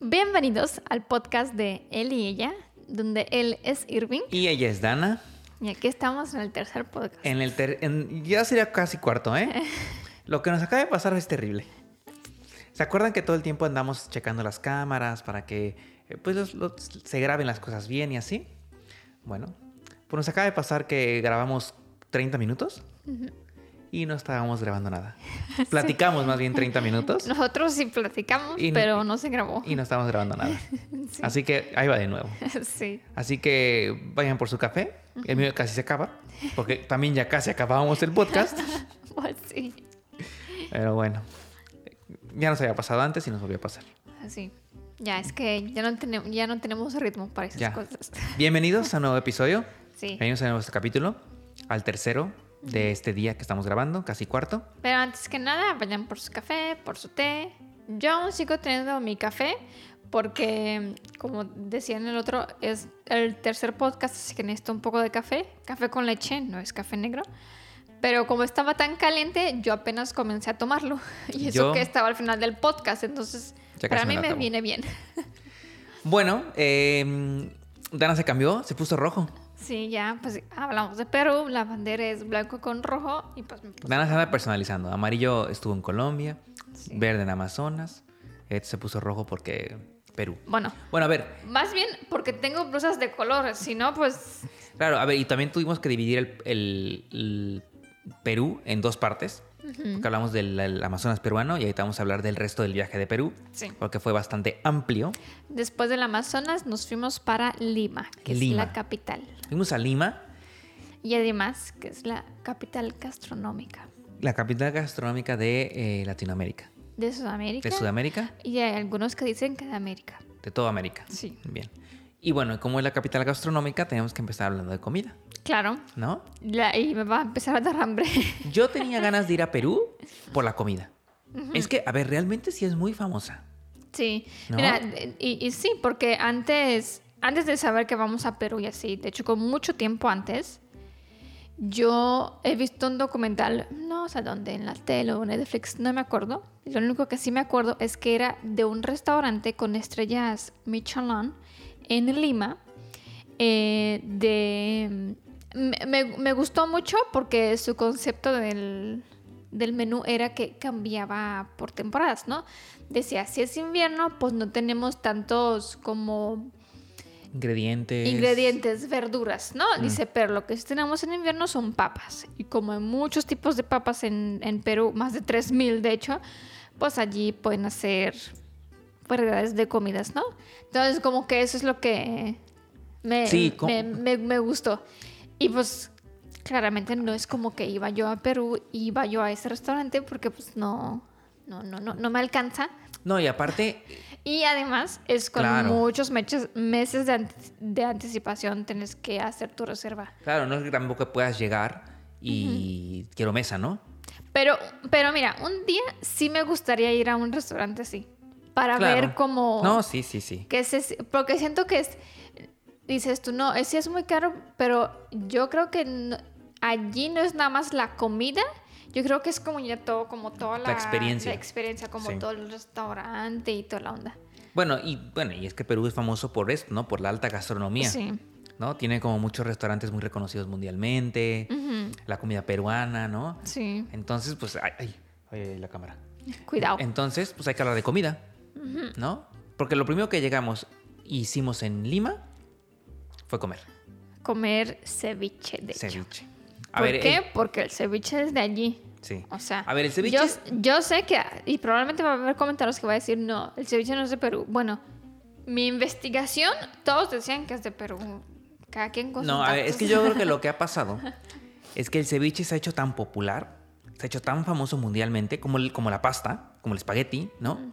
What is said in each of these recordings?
Bienvenidos al podcast de él y ella, donde él es Irving Y ella es Dana. y aquí estamos en el tercer podcast. En el ter- en- ya sería casi cuarto, ¿eh? Lo que nos acaba de pasar es terrible. ¿Se acuerdan que todo el tiempo andamos checando las cámaras para que eh, pues los- los- se graben las cosas bien y así? Bueno, pues nos acaba de pasar que grabamos 30 minutos y no estábamos grabando nada. Platicamos más bien 30 minutos Nosotros sí platicamos, Y- pero no se grabó. y no estábamos grabando nada. Sí. Así que ahí va de nuevo. sí. Así que vayan por su café. El mío casi se acaba, porque también ya casi acabábamos el podcast. Pues sí. Pero bueno, ya nos había pasado antes y nos volvió a pasar. Así. Ya, es que ya no, tenemos, ya no tenemos ritmo para esas Ya. cosas. Bienvenidos a un nuevo episodio. Sí. Bienvenidos a nuestro capítulo, al tercero de este día que estamos grabando, casi cuarto. Pero antes que nada, vayan por su café, por su té. Yo aún sigo teniendo mi café porque, como decía en el otro, es el tercer podcast, así que necesito un poco de café. Café con leche, no es café negro. Pero como estaba tan caliente, yo apenas comencé a tomarlo. Y eso Yo- que estaba al final del podcast, entonces para me mí me acabo. viene bien. Bueno, eh, Dana se cambió, se puso rojo. Sí, ya, pues hablamos de Perú, la bandera es blanco con rojo y pues Dana se anda personalizando. Amarillo estuvo en Colombia, Sí. verde en Amazonas. Este se puso rojo porque Perú. Bueno, Bueno, a ver, más bien porque tengo blusas de colores, si no, pues Claro, a ver, y también tuvimos que dividir el, el- el Perú en dos partes. Porque hablamos del el Amazonas peruano y ahorita vamos a hablar del resto del viaje de Perú. Sí. Porque fue bastante amplio. Después del Amazonas nos fuimos para Lima, que Lima. es la capital. Fuimos a Lima, Y además, que es la capital gastronómica la capital gastronómica de eh, Latinoamérica. de Sudamérica. De Sudamérica, Y hay algunos que dicen que de América. de toda América. Sí. Bien. Y bueno, como es la capital gastronómica, tenemos que empezar hablando de comida, Claro. ¿no? La- y me va a empezar a dar hambre. Yo tenía ganas de ir a Perú por la comida. Es que, a ver, realmente sí es muy famosa. sí. ¿No? Mira, y, y sí, porque antes, antes de saber que vamos a Perú y así, de hecho, con mucho tiempo antes, yo he visto un documental, no sé dónde, en la tele o en Netflix, no me acuerdo. Lo único que sí me acuerdo es que era de un restaurante con estrellas Michelin en Lima. eh, de me, me- gustó mucho porque su concepto del, del menú era que cambiaba por temporadas, ¿no? Decía, si es invierno, pues no tenemos tantos como Ingredientes. ingredientes, verduras, ¿no? Dice, pero lo que sí tenemos en invierno son papas. Y como hay muchos tipos de papas en, en Perú, más de 3.000 de hecho, pues allí pueden hacer variedades de comidas, ¿no? Entonces como que eso es lo que me, Sí, me, me- me gustó. Y pues claramente no es como que iba yo a Perú, iba yo a ese restaurante porque pues no, no, no, no, no me alcanza. No, y aparte, Y además es con Claro. muchos meches- meses de, ante- de anticipación tienes que hacer tu reserva. claro, no es que tampoco puedas llegar y quiero mesa, ¿no? Pero, pero mira, un día sí me gustaría ir a un restaurante así. Para Claro. ver cómo... No, sí, sí, sí. que se- porque siento que es... Dices tú, no, ese es muy caro, pero yo creo que no- allí no es nada más la comida. Yo creo que es como ya todo, como toda la, experiencia. la experiencia, como Sí. todo el restaurante y toda la onda. Bueno, y bueno, y es que Perú es famoso por esto, ¿no? Por la alta gastronomía. Sí. ¿No? Tiene como muchos restaurantes muy reconocidos mundialmente, la comida peruana, ¿no? Sí. Entonces, pues, ay, ay, ay, la cámara. Cuidado. Entonces, pues hay que hablar de comida, ¿no? Porque lo primero que llegamos hicimos en Lima fue comer Comer ceviche, de hecho. ceviche. ¿Por qué? el- Porque el ceviche es de allí. sí. O sea, A ver, el ceviche yo, sé que, y probablemente va a haber comentarios que va a decir, no, el ceviche no es de Perú. Bueno, mi investigación, todos decían que es de Perú. Cada quien con No, a ver, es que yo creo que lo que ha pasado es que el ceviche se ha hecho tan popular, se ha hecho tan famoso mundialmente como, el- como la pasta, como el espagueti, ¿no?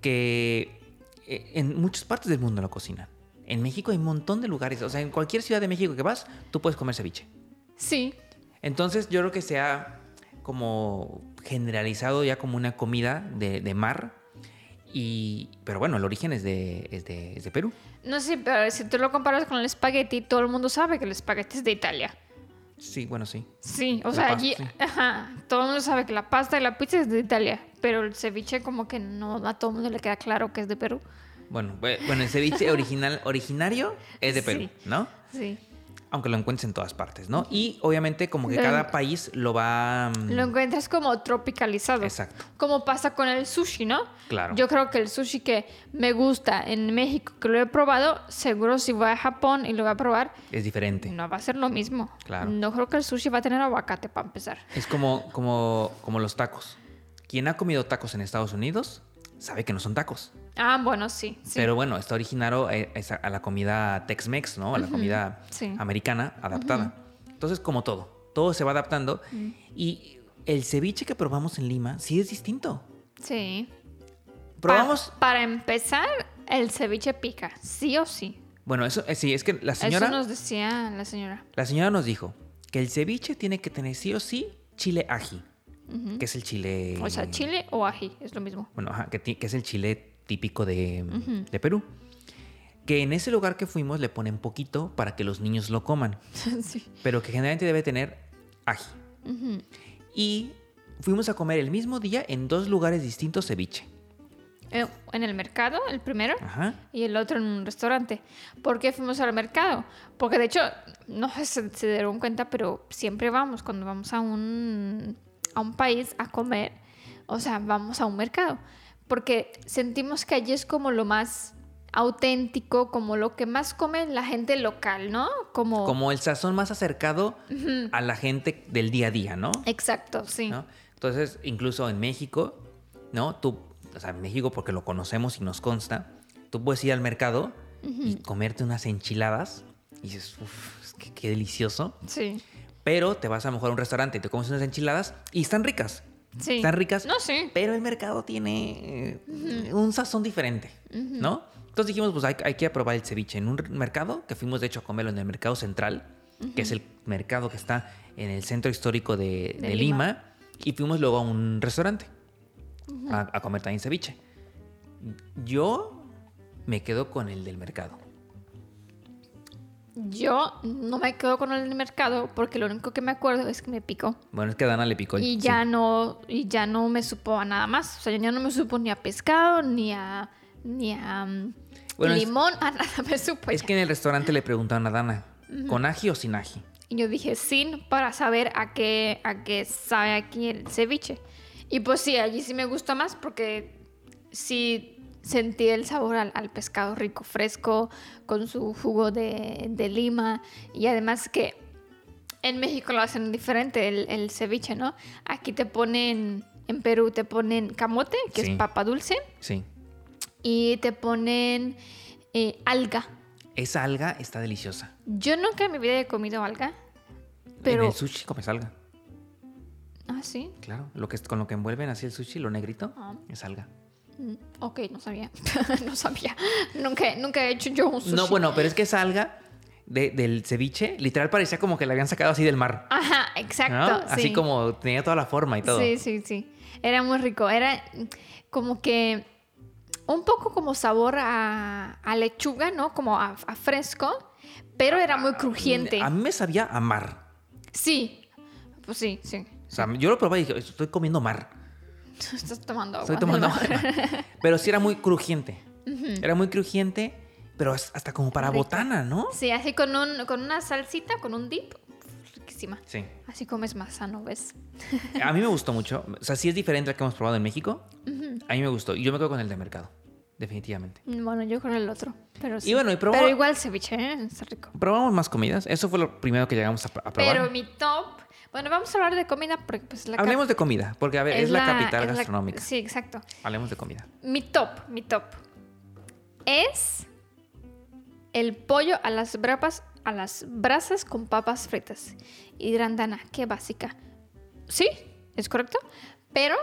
Que eh, en muchas partes del mundo lo cocinan. En México hay un montón de lugares, o sea, en cualquier ciudad de México que vas, tú puedes comer ceviche. Sí, Entonces yo creo que se ha como generalizado ya como una comida de, de mar. Y, pero bueno, el origen es de, es de, es de Perú. no sé, pero si tú lo comparas con el espagueti, todo el mundo sabe que el espagueti es de Italia. Sí, bueno, sí. Sí, o La sea, pasta, allí, sí. ajá, todo el mundo sabe que la pasta y la pizza es de Italia, pero el ceviche como que no a todo el mundo le queda claro que es de Perú. Bueno, bue- bueno, el ceviche original, originario es de Perú, Sí. ¿no? Sí. Aunque lo encuentres en todas partes, ¿no? Y obviamente como que Lo cada país lo va... mm, Lo encuentras como tropicalizado. Exacto. Como pasa con el sushi, ¿no? Claro. Yo creo que el sushi que me gusta en México, que lo he probado, seguro si voy a Japón y lo voy a probar, Es diferente. no va a ser lo mismo. Claro. No creo que el sushi va a tener aguacate para empezar. Es como, como, como los tacos. Quien ha comido tacos en Estados Unidos sabe que no son tacos. Ah, bueno, sí. sí. Pero bueno, está originado a, a- la comida Tex-Mex, ¿no? A la comida sí. americana adaptada. Entonces, como todo, todo se va adaptando. Y el ceviche que probamos en Lima sí es distinto. Sí. Probamos... Pa- para empezar, el ceviche pica, sí o sí. Bueno, eso eh, sí, es que la señora, Eso nos decía la señora. la señora nos dijo que el ceviche tiene que tener sí o sí chile ají, que es el chile... O sea, chile o ají, es lo mismo. Bueno, ajá, que, es el chile típico de, de Perú. Que en ese lugar que fuimos le ponen poquito para que los niños lo coman, sí. pero que generalmente debe tener ají. Y fuimos a comer el mismo día en dos lugares distintos ceviche. Eh, En el mercado, el primero, Ajá. y el otro en un restaurante. ¿Por qué fuimos al mercado? Porque de hecho, no sé si se dieron cuenta, pero siempre vamos, cuando vamos a un, a un país a comer, o sea, vamos a un mercado. Porque sentimos que allí es como lo más auténtico, como lo que más come la gente local, ¿no? Como... Como el sazón más acercado a la gente del día a día, ¿no? Exacto, sí. ¿No? Entonces, incluso en México, ¿no? Tú, o sea, en México porque lo conocemos y nos consta, tú puedes ir al mercado y comerte unas enchiladas y dices, uff, qué, qué delicioso. Sí. Pero te vas a mejor a un restaurante y te comes unas enchiladas y están ricas. Sí. Están ricas. No, sí. Pero el mercado tiene un sazón diferente, ¿no? Entonces dijimos, pues hay, hay que probar el ceviche en un mercado, que fuimos de hecho a comerlo en el mercado central, que es el mercado que está en el centro histórico de, De de Lima. Lima. y fuimos luego a un restaurante a, a comer también ceviche. Yo me quedo con el del mercado. Yo no me quedo con el mercado porque lo único que me acuerdo es que me picó. Bueno, es que a Dana le picó Y sí. ya no, y ya no me supo a nada más. O sea, ya no me supo ni a pescado, ni a, ni a mm, es- limón, a nada me supo. Es ya. que en el restaurante le preguntaron a Dana, ¿con ají o sin ají? Y yo dije sin para saber a qué, a qué sabe aquí el ceviche. Y pues sí, allí sí me gusta más porque sí sentí el sabor al, al pescado rico, fresco, con su jugo de, de lima. Y además que en México lo hacen diferente el, el ceviche, ¿no? Aquí te ponen, en Perú te ponen camote, que Sí. es papa dulce, Sí. y te ponen eh, alga. Esa alga está deliciosa. Yo nunca en mi vida he comido alga, pero... En el sushi comes alga. Ah, sí. Claro, lo que con lo que envuelven así el sushi, lo negrito, Ah. es alga. Mm, Ok, no sabía. no sabía. Nunca, nunca he hecho yo un sushi. No, bueno, pero es que esa alga de- del ceviche, literal parecía como que la habían sacado así del mar. Ajá, exacto. ¿no? sí. Así como tenía toda la forma y todo. Sí, sí, sí. Era muy rico. Era como que un poco como sabor a, a lechuga, ¿no? Como a, a fresco, pero era muy crujiente. A mí me sabía a mar. Sí, pues sí, sí. O sea, yo lo probé y dije, estoy comiendo mar. Estás tomando agua. Estoy tomando agua. Pero sí era muy crujiente. Era muy crujiente, pero as- hasta como para Rico. botana, ¿no? Sí, así con, un, con una salsita, con un dip. Riquísima. Sí. Así comes más sano, ¿ves? A mí me gustó mucho. O sea, sí es diferente al que hemos probado en México. A mí me gustó. Y yo me quedo con el de mercado. Definitivamente. Bueno, yo con el otro. Pero sí. Y bueno, y Pero igual ceviche, ¿eh? Está rico. Probamos más comidas. Eso fue lo primero que llegamos a, a probar. Pero mi top. Bueno, vamos a hablar de comida porque pues la Hablemos de comida, porque a ver, es, la, capital es la- gastronómica. Sí, exacto. Hablemos de comida. Mi top, mi top. Es el pollo a las brapas, a las brasas con papas fritas. Y dirán, Dana, qué básica. Sí, es correcto. Pero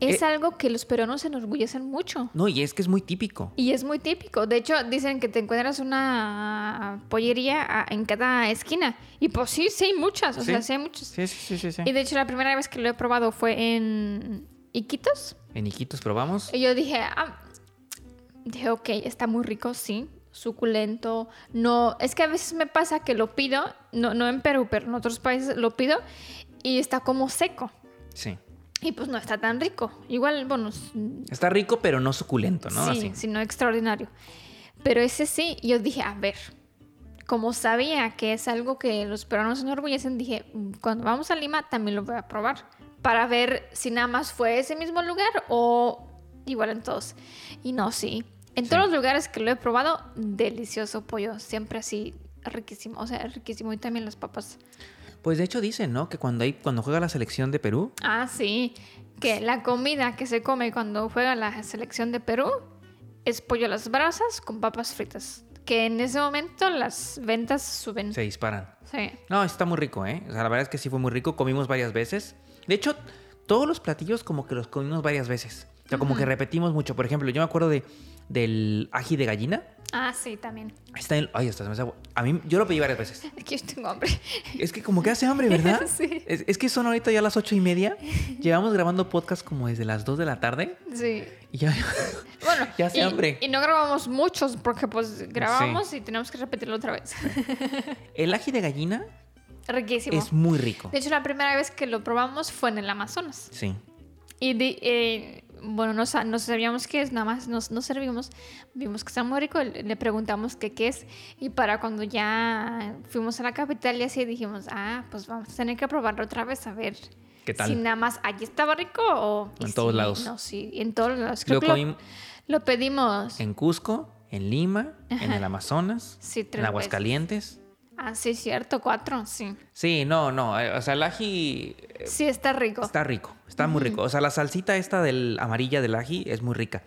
es Eh. algo que los peruanos se enorgullecen mucho. No, y es que es muy típico. Y es muy típico. De hecho, dicen que te encuentras una pollería a- en cada esquina. Y pues sí, sí hay muchas. O Sí. sea, sí hay muchas. Sí, sí, sí, sí. sí. Y de hecho, la primera vez que lo he probado fue en Iquitos. En Iquitos probamos. Y yo dije, ah, dije, ok, está muy rico, sí. suculento. No, es que a veces me pasa que lo pido, no, no en Perú, pero en otros países lo pido y está como seco. Sí. Y pues no está tan rico. Igual, bueno, Está rico, pero no suculento, ¿no? sí, Así. sino extraordinario. Pero ese sí, yo dije, a ver, como sabía que es algo que los peruanos se enorgullecen, dije, "Mm, cuando vamos a Lima también lo voy a probar. Para ver si nada más fue ese mismo lugar o igual en todos. Y no, sí. En Sí. todos los lugares que lo he probado, delicioso pollo. Siempre así, riquísimo. O sea, riquísimo. Y también las papas. Pues de hecho dicen, ¿no? Que cuando hay, cuando juega la selección de Perú, Ah, sí. Que la comida que se come cuando juega la selección de Perú es pollo a las brasas con papas fritas. Que en ese momento las ventas suben. se disparan. Sí. No, está muy rico, ¿eh? O sea, la verdad es que sí fue muy rico. Comimos varias veces. De hecho, todos los platillos como que los comimos varias veces. O sea, como que repetimos mucho. Por ejemplo, yo me acuerdo de, del ají de gallina. Ah, sí, también. Está en, ay, hasta se me hace agua. A mí, yo lo pedí varias veces. Aquí yo tengo hambre. Es que como que hace hambre, ¿verdad? Sí. Es, es que son ahorita ya las ocho y media. Llevamos grabando podcast como desde las dos de la tarde. Sí. Y ya... Bueno, Ya hace y, hambre. y no grabamos muchos porque pues grabamos y tenemos que repetirlo otra vez. El ají de gallina Riquísimo. es muy rico. De hecho, la primera vez que lo probamos fue en el Amazonas. Sí. Y de- eh, bueno, no, no sabíamos qué es, nada más nos, nos servimos, vimos que está muy rico, le preguntamos que qué es. Y para cuando ya fuimos a la capital y así dijimos, ah, pues vamos a tener que probarlo otra vez a ver ¿Qué tal? si nada más allí estaba rico o... En todos sí, lados. No, sí, en todos lados. Creo Lo que lo, pedimos. En Cusco, en Lima, en el Amazonas, Sí, en Aguascalientes. Ah, sí, cierto, cuatro, sí. Sí, no, no. eh, O sea, el ají eh, Sí, está rico. está rico. Está muy rico. O sea, la salsita esta del amarilla del ají es muy rica.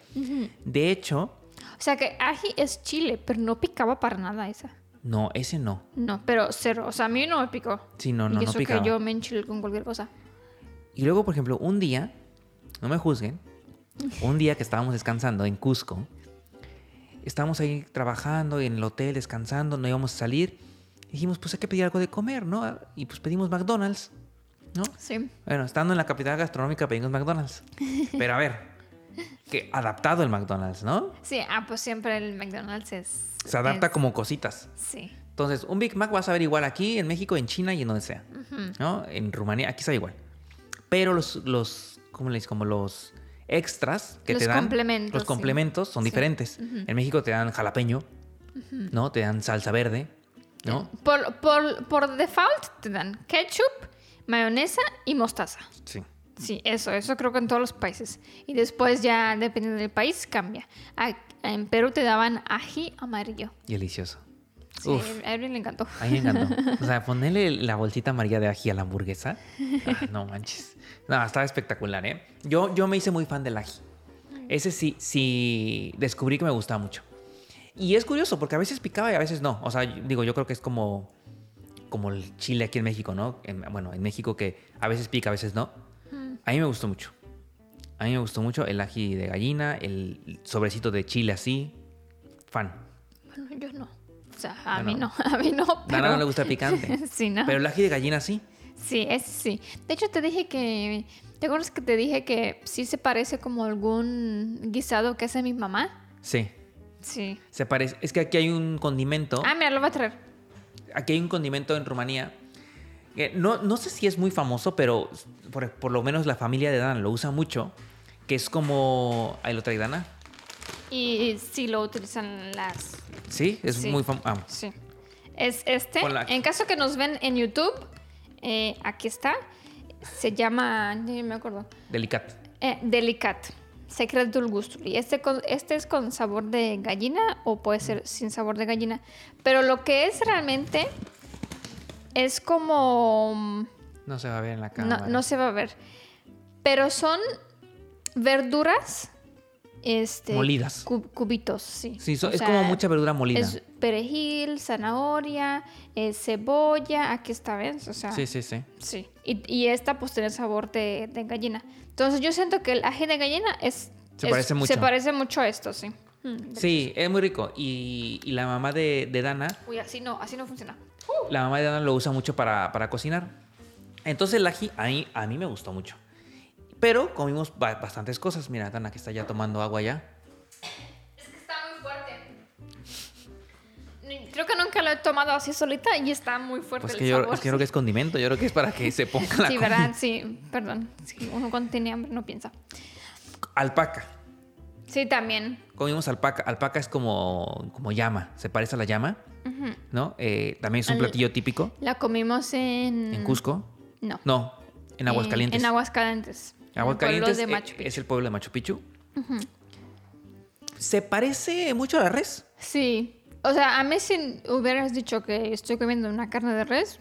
De hecho, O sea que ají es chile, pero no picaba para nada esa. no, ese no. No, pero cero. O sea, a mí no me picó. Sí, no, y no, no eso picaba. que yo me enchilé con cualquier cosa. Y luego, por ejemplo, un día, no me juzguen, un día que estábamos descansando en Cusco, estábamos ahí trabajando en el hotel, descansando, no íbamos a salir. Dijimos, pues hay que pedir algo de comer, ¿no? Y pues pedimos McDonald's, ¿no? Sí. Bueno, estando en la capital gastronómica pedimos McDonald's. Pero a ver, que adaptado el McDonald's, ¿no? Sí, ah, pues siempre el McDonald's es. Se adapta es- como cositas. Sí. Entonces, un Big Mac vas a ver igual aquí, en México, en China y en donde sea. ¿No? En Rumanía, aquí está igual. Pero los, los ¿cómo le dices? Como los extras que Los te dan. complementos, Los sí. complementos son Sí. diferentes. En México te dan jalapeño, ¿no? Te dan salsa verde, ¿no? Por, por, por default te dan ketchup, mayonesa y mostaza. Sí. Sí, eso, eso creo que en todos los países. Y después ya, dependiendo del país, cambia. En Perú te daban ají amarillo. Delicioso. Sí, Uf. a Edwin le encantó. A mí me encantó. O sea, ponerle la bolsita amarilla de ají a la hamburguesa. ah, no manches. No, estaba espectacular, ¿eh? Yo, yo me hice muy fan del ají. Ese sí, sí, descubrí que me gustaba mucho. Y es curioso, porque a veces picaba y a veces no. O sea, digo, yo creo que es como, como el chile aquí en México, ¿no? En- bueno, en México que a veces pica, a veces no. A mí me gustó mucho. A mí me gustó mucho el ají de gallina, el sobrecito de chile así. Fan. Bueno, yo no. O sea, a No, mí no. no, a mí no. A Pero... Nana no le gusta picante. sí, no. Pero el ají de gallina sí. Sí, es sí. De hecho, te dije que. ¿Te acuerdas que te dije que sí se parece como algún guisado que hace mi mamá? Sí. Sí. Se parece. Es que aquí hay un condimento. Ah, mira, lo voy a traer. Aquí hay un condimento en Rumanía. que no, no sé si es muy famoso, pero por, por lo menos la familia de Dana lo usa mucho. Que es como. Ahí lo trae Dana. Y sí lo utilizan las. Sí, es Sí. muy famoso. Sí. Es este. Hola. En caso que nos ven en YouTube, eh, aquí está. Se llama. Ni me acuerdo. delicat. Eh, Delicat. Secretul Gustului. Este, con- este es con sabor de gallina o puede ser sin sabor de gallina. Pero lo que es realmente es como... No se va a ver en la No, cámara. no se va a ver. Pero son verduras... Este, Molidas. cu- cubitos, sí. Sí, so- es sea, como mucha verdura molida. Es perejil, zanahoria, eh, cebolla. Aquí está, ¿ves? O sea, Sí, sí, sí. Sí, y, y esta pues tiene sabor de, de gallina. Entonces yo siento que el ají de gallina es... Se es- parece mucho. Se parece mucho a esto, sí. Mm, Sí, es muy rico. Y, y la mamá de, de Dana Uy, así no, así no funciona. La mamá de Dana lo usa mucho para, para cocinar. Entonces el ají a mí, a mí me gustó mucho. Pero comimos ba- bastantes cosas. Mira, Dana que está ya tomando agua ya. Tomado así solita y está muy fuerte Pues el que yo, sabor. es que creo que es condimento. Yo creo que es para que se ponga la Sí. ¿verdad? Sí, perdón. Sí, uno cuando tiene hambre no piensa. Alpaca. Sí, también. Comimos alpaca. Alpaca es como, como llama. Se parece a la llama. ¿No? Eh, también es un Al- platillo típico. La comimos en... En Cusco. No. No, en Aguascalientes. En, en Aguascalientes. Aguascalientes de eh, Machu Picchu. es el pueblo de Machu Picchu. Se parece mucho a la res. Sí. O sea, a mí si hubieras dicho que estoy comiendo una carne de res,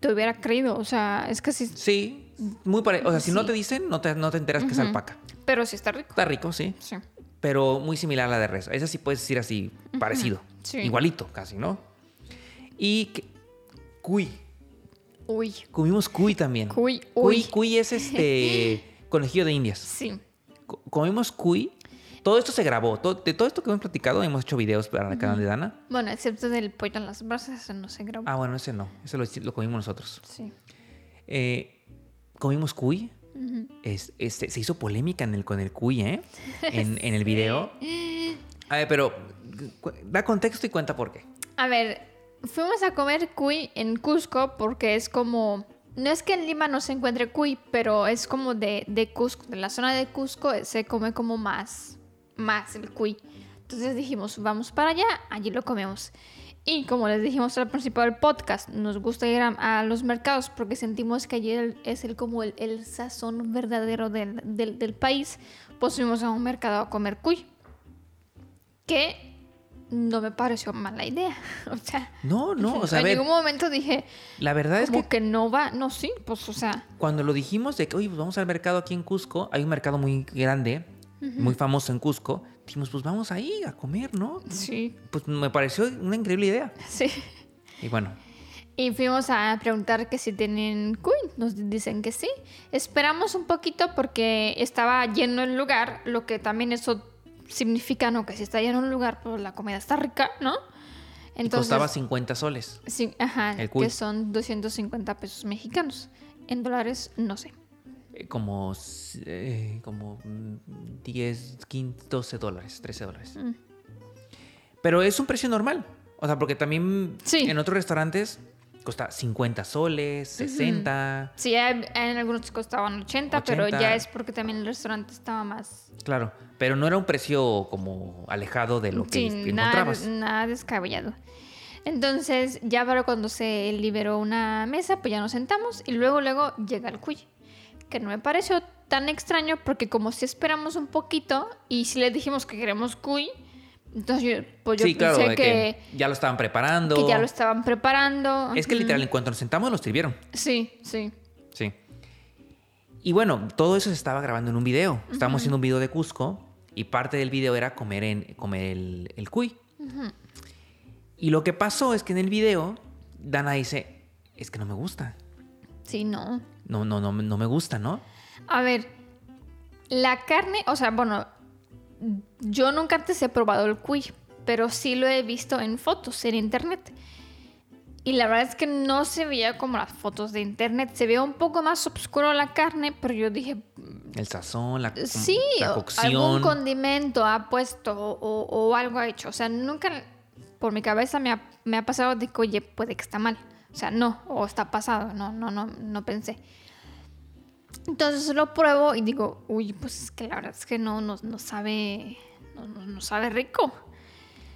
te hubiera creído. O sea, es que sí. Sí, muy parecido. O sea, si no te dicen, no te, no te enteras que es alpaca. Pero sí está rico. Está rico, sí. Sí. Pero muy similar a la de res. Esa sí puedes decir así, parecido. Sí. Igualito, casi, ¿no? Y que- cuy. Uy. Comimos cuy también. Cuy, Cuy, uy. cuy es este conejillo de indias. Sí. Co- comimos cuy. Todo esto se grabó. Todo- de todo esto que hemos platicado, hemos hecho videos para el canal de Dana. Bueno, excepto del pollo en las brasas, eso no se grabó. Ah, bueno, ese no. Ese lo, lo comimos nosotros. Sí. Eh, comimos cuy. Es- este, se hizo polémica en el, con el cuy, ¿eh? En, en el video. A ver, pero da contexto y cuenta por qué. A ver, fuimos a comer cuy en Cusco porque es como... No es que en Lima no se encuentre cuy, pero es como de, de Cusco, de la zona de Cusco se come como más, más el cuy. Entonces dijimos, vamos para allá, allí lo comemos. Y como les dijimos al principio del podcast, nos gusta ir a, a los mercados porque sentimos que allí el- es el, como el, el sazón verdadero del, del, del país. Pues fuimos a un mercado a comer cuy. Que no me pareció mala idea. O sea, No, no, o sea, a en ningún momento dije, la verdad es como que que... no va, no, sí, pues, o sea, cuando lo dijimos de que, oye, pues vamos al mercado aquí en Cusco, hay un mercado muy grande, muy famoso en Cusco, dijimos, pues vamos ahí a comer, ¿no? sí, Pues me pareció una increíble idea. sí. Y bueno, Y fuimos a preguntar que si tienen cuy, nos dicen que sí. Esperamos un poquito porque estaba lleno el lugar, lo que también eso significa, ¿no? Que si está lleno el lugar, pues la comida está rica, ¿no? y costaba 50 soles. Sí, ajá, el que son 250 pesos mexicanos. En dólares, no sé. Eh, Como, eh, como mm, 10, 15, 12 dólares, 13 dólares. Mm. Pero es un precio normal. O sea, porque también Sí. en otros restaurantes cuesta 50 soles, 60. Sí, en algunos costaban 80, pero 80. ya es porque también el restaurante estaba más... Claro, pero no era un precio como alejado de lo que nada, encontrabas. nada descabellado. Entonces, ya para cuando se liberó una mesa, pues ya nos sentamos y luego, luego llega el cuy. Que no me pareció tan extraño porque como si esperamos un poquito y si les dijimos que queremos cuy, entonces yo, pues yo sí, claro, pensé de que, que, ya lo estaban preparando. que ya lo estaban preparando. Es que literal, en cuanto nos sentamos, nos sirvieron. Sí, sí. Sí. Y bueno, todo eso se estaba grabando en un video. Estábamos haciendo un video de Cusco y parte del video era comer, en, comer el, el cuy. Y lo que pasó es que en el video, Dana dice, es que no me gusta. Sí, no. No, no, no, no me gusta, ¿no? A ver, la carne, o sea, bueno, yo nunca antes he probado el cuy, pero sí lo he visto en fotos en internet. Y la verdad es que no se veía como las fotos de internet, se veía un poco más oscuro la carne, pero yo dije, El sazón, la, sí, la cocción. algún condimento ha puesto o, o- o algo ha hecho. O sea, nunca por mi cabeza me ha, me ha pasado de que, oye, puede que está mal. O sea, no, o está pasado, no, no, no, no pensé. Entonces lo pruebo y digo, uy, pues es que la verdad es que no, no, no sabe, no, no- sabe rico.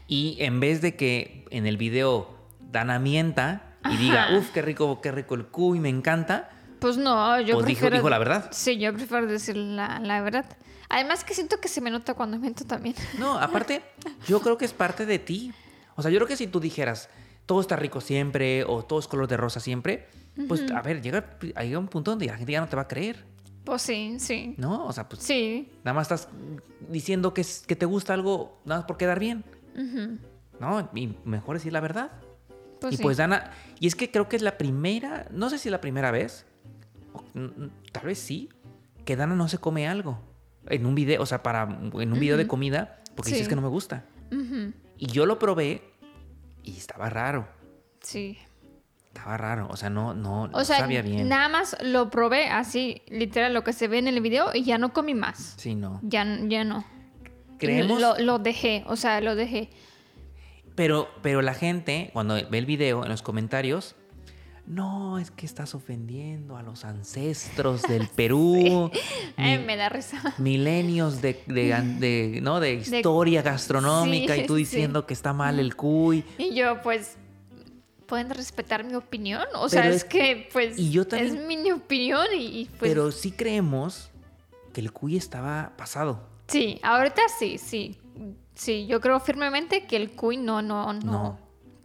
Y en vez de que en el video Dana mienta y Ajá. diga, uff, qué rico, qué rico el cuy, me encanta, Pues no, yo Pues dijo- prefiero... dijo la verdad. Sí, yo prefiero decir la, la verdad. Además que siento que se me nota cuando miento también. No, aparte, yo creo que es parte de ti. O sea, yo creo que si tú dijeras, todo está rico siempre o todo es color de rosa siempre, pues a ver, llega, llega un punto donde la gente ya no te va a creer, Pues sí, sí. ¿no? O sea, pues Sí. nada más estás diciendo que, que te gusta algo nada más por quedar bien, ¿no? Y mejor decir la verdad. Pues y sí. pues Dana, y es que creo que es la primera, no sé si es la primera vez, o, mm, mm, tal vez sí, que Dana no se come algo en un video, o sea, para en un video de comida, porque Sí. dices que no me gusta. Y yo lo probé y estaba raro. Sí. Estaba raro. O sea, no, no, no O sea, sabía bien. nada más lo probé así, literal, lo que se ve en el video y ya no comí más. Sí, no. Ya, ya no. Creemos. Lo, lo dejé, o sea, lo dejé. Pero, pero la gente, cuando ve el video, en los comentarios, no, es que estás ofendiendo a los ancestros del Perú. Ay, mi- me da risa. milenios de, de- de- ¿no? de historia gastronómica sí, y tú sí. diciendo que está mal el cuy. Y yo, pues, ¿pueden respetar mi opinión? O sea, es, es- que, pues, y yo también- es mi opinión y, y, pues... Pero sí creemos que el cuy estaba pasado. Sí, ahorita sí, sí. Sí, yo creo firmemente que el cuy no, no, no. No.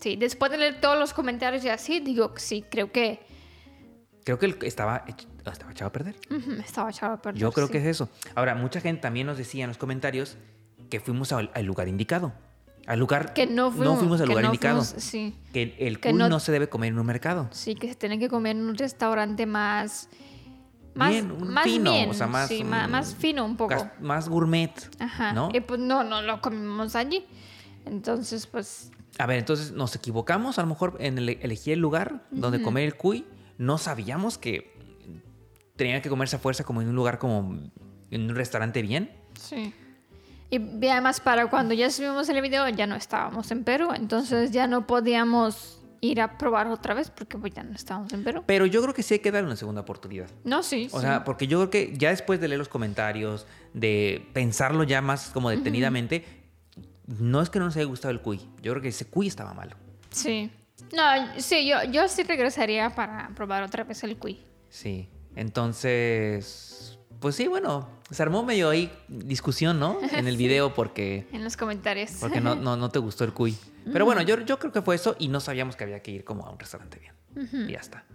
Sí, después de leer todos los comentarios y así, digo sí, creo que Creo que estaba, hecho- estaba echado a perder. ujú, estaba echado a perder. Yo creo sí. que es eso. Ahora, mucha gente también nos decía en los comentarios que fuimos al, al lugar indicado. Al lugar. Que no fuimos, al que lugar no indicado. fuimos- sí, Que el que no- no... se debe comer en un mercado. sí, que se tienen que comer en un restaurante más... Más, Bien, un más fino, bien, o sea, más, sí, más, mm, más fino un poco. Gas- Más gourmet. Ajá. ¿no? Y pues no, no lo comimos allí. Entonces, pues A ver, entonces nos equivocamos a lo mejor en ele- elegir el lugar donde comer el cuy. No sabíamos que tenía que comerse a fuerza como en un lugar como en un restaurante bien. Sí. Y además para cuando ya subimos el video ya no estábamos en Perú, entonces ya no podíamos ir a probar otra vez porque pues ya no estábamos en Perú. Pero yo creo que sí hay que darle una segunda oportunidad. No, sí. O sí. sea, porque yo creo que ya después de leer los comentarios, de pensarlo ya más como detenidamente, no es que no nos haya gustado el cuy. Yo creo que ese cuy estaba malo. Sí. No, sí, yo, yo sí regresaría para probar otra vez el cuy. Sí. Entonces, pues sí, bueno, se armó medio ahí discusión, ¿no? En el video porque, En los comentarios. porque no, no, no te gustó el cuy. Pero bueno, yo, yo creo que fue eso y no sabíamos que había que ir como a un restaurante bien. Y ya está.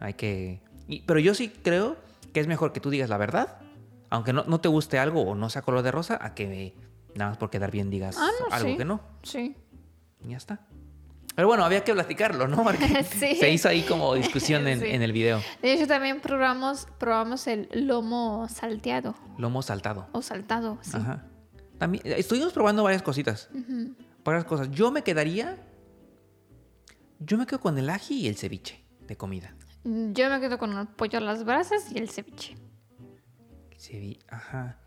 Hay que... y- pero yo sí creo que es mejor que tú digas la verdad, aunque no, no te guste algo o no sea color de rosa, a que nada más por quedar bien digas Ah, no, algo sí. que no. Sí. Y ya está. Pero bueno, había que platicarlo, ¿no? Porque Sí. se hizo ahí como discusión en, Sí. en el video. De hecho, también probamos, probamos el lomo salteado Lomo saltado. o saltado, sí. Ajá. También, eh, estuvimos probando varias cositas. Varias cosas. Yo me quedaría. Yo me quedo con el ají y el ceviche de comida. Yo me quedo con el pollo a las brasas y el ceviche. Cevi- Ajá.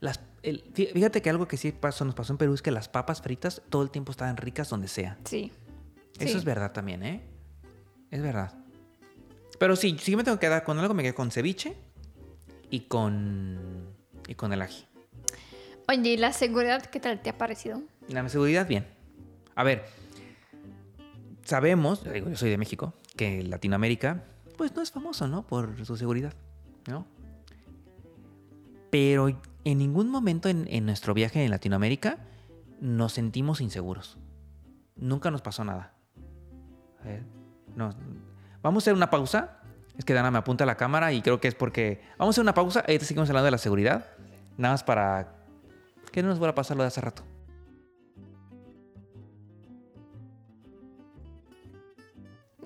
Las, el- fí- fíjate que algo que sí pasó, nos pasó en Perú es que las papas fritas todo el tiempo estaban ricas donde sea. Sí. Eso Sí. es verdad también, ¿eh? Es verdad. Pero sí, sí me tengo que quedar con algo, me quedo con ceviche y con. y con el ají. Oye, ¿y la seguridad qué tal te ha parecido? La seguridad, bien. A ver, sabemos, yo digo, yo soy de México, que Latinoamérica, pues no es famoso, ¿no? Por su seguridad, ¿no? Pero en ningún momento en, en nuestro viaje en Latinoamérica nos sentimos inseguros. Nunca nos pasó nada. No. Vamos a hacer una pausa. Es que Dana me apunta a la cámara y creo que es porque... Vamos a hacer una pausa. Ahorita seguimos hablando de la seguridad. Nada más para que no nos vuelva a pasar lo de hace rato.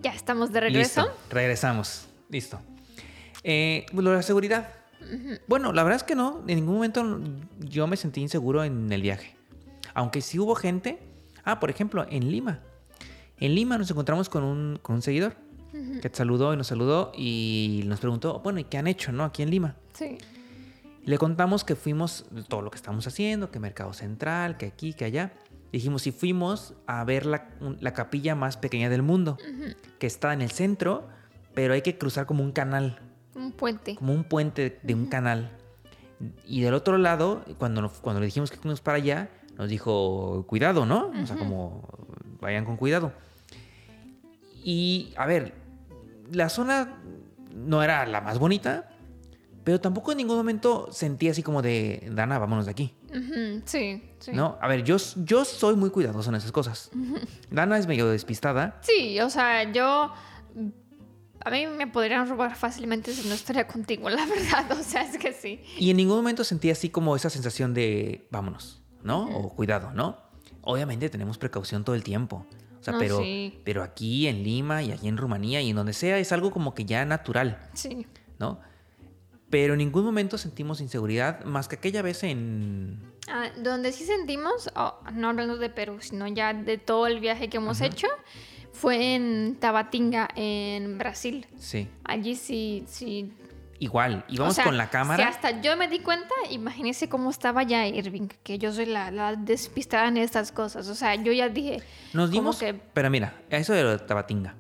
Ya estamos de regreso. Listo, regresamos. Listo. Eh, lo de la seguridad. Bueno, la verdad es que no. En ningún momento yo me sentí inseguro en el viaje. Aunque sí hubo gente. Ah, por ejemplo, en Lima. En Lima nos encontramos con un, con un seguidor que te saludó y nos saludó y nos preguntó, bueno, ¿y qué han hecho, no? Aquí en Lima. Sí. Le contamos que fuimos todo lo que estamos haciendo, que Mercado Central, que aquí, que allá. Dijimos, si fuimos a ver la, la capilla más pequeña del mundo, que está en el centro, pero hay que cruzar como un canal, Un puente. como un puente de un canal. Y del otro lado, cuando, cuando le dijimos que fuimos para allá, nos dijo, cuidado, ¿no? O sea, como, vayan con cuidado. Y, a ver, la zona no era la más bonita, pero tampoco en ningún momento sentí así como de, Dana, vámonos de aquí. Sí, sí. ¿No? A ver, yo, yo soy muy cuidadoso en esas cosas. Dana es medio despistada. Sí, o sea, yo. A mí me podrían robar fácilmente si no estaría contigo, la verdad. O sea, es que sí. Y en ningún momento sentí así como esa sensación de vámonos, ¿no? O cuidado, ¿no? Obviamente tenemos precaución todo el tiempo. O sea, No, pero, sí. pero aquí en Lima y allí en Rumanía y en donde sea es algo como que ya natural, Sí. ¿no? Pero en ningún momento sentimos inseguridad más que aquella vez en... Ah, donde sí sentimos, oh, no hablando de Perú, sino ya de todo el viaje que hemos hecho, fue en Tabatinga, en Brasil. Sí. Allí sí, sí. igual, íbamos O sea, con la cámara. Si hasta yo me di cuenta, imagínese cómo estaba ya Irving, que yo soy la, la despistada en estas cosas. O sea, yo ya dije. Nos dimos, que- pero mira, eso de lo de Tabatinga.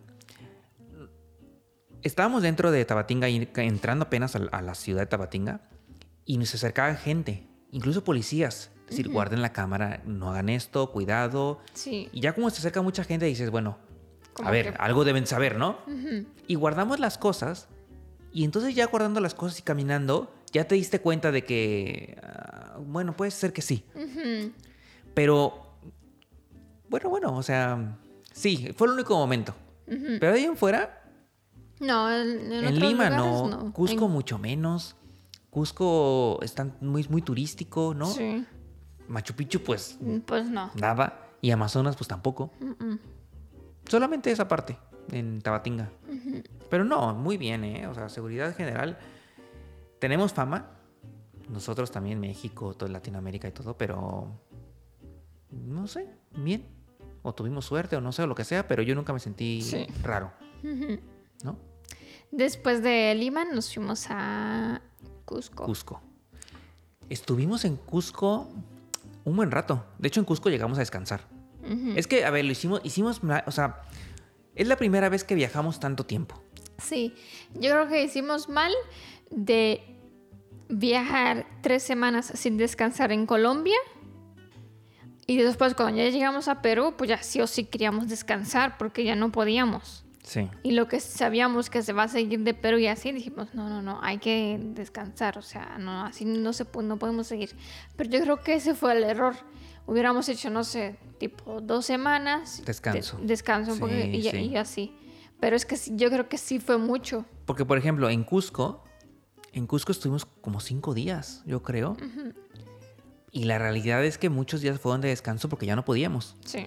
Estábamos dentro de Tabatinga entrando apenas a la, a la ciudad de Tabatinga y nos acercaba gente, incluso policías. Es decir, guarden la cámara, no hagan esto, cuidado. Sí. Y ya como se acerca mucha gente dices, bueno, Como a ver, que- algo deben saber, ¿no? Y guardamos las cosas y entonces ya guardando las cosas y caminando, ya te diste cuenta de que, ah, bueno, puede ser que sí. Pero, bueno, bueno, o sea, sí, fue el único momento. Pero de ahí en fuera, No, en, en en, otros Lima no, Cusco En- mucho menos. Cusco está muy, muy turístico, ¿no? Sí. Machu Picchu, pues Pues no. nada. Y Amazonas, pues tampoco. Mm-mm. Solamente esa parte, en Tabatinga. Pero no, muy bien, ¿eh? O sea, seguridad general. Tenemos fama. Nosotros también, México, toda Latinoamérica y todo, pero. No sé, bien. O tuvimos suerte, o no sé, o lo que sea, pero yo nunca me sentí Sí. raro. ¿no? Después de Lima nos fuimos a Cusco. Cusco. Estuvimos en Cusco un buen rato. De hecho, en Cusco llegamos a descansar. Es que, a ver, lo hicimos, hicimos, o sea, es la primera vez que viajamos tanto tiempo. Sí, yo creo que hicimos mal de viajar tres semanas sin descansar en Colombia. Y después cuando ya llegamos a Perú, pues ya sí o sí queríamos descansar porque ya no podíamos. Sí. Y lo que sabíamos que se va a seguir de Perú y así, dijimos, no, no, no, hay que descansar, o sea, no, así no, se, no podemos seguir. Pero yo creo que ese fue el error. Hubiéramos hecho, no sé, tipo dos semanas. Descanso. de- descanso un Sí, poco y, sí. y así. Pero es que yo creo que sí fue mucho. Porque, por ejemplo, en Cusco, en Cusco estuvimos como cinco días, yo creo. Y la realidad es que muchos días fueron de descanso porque ya no podíamos. Sí.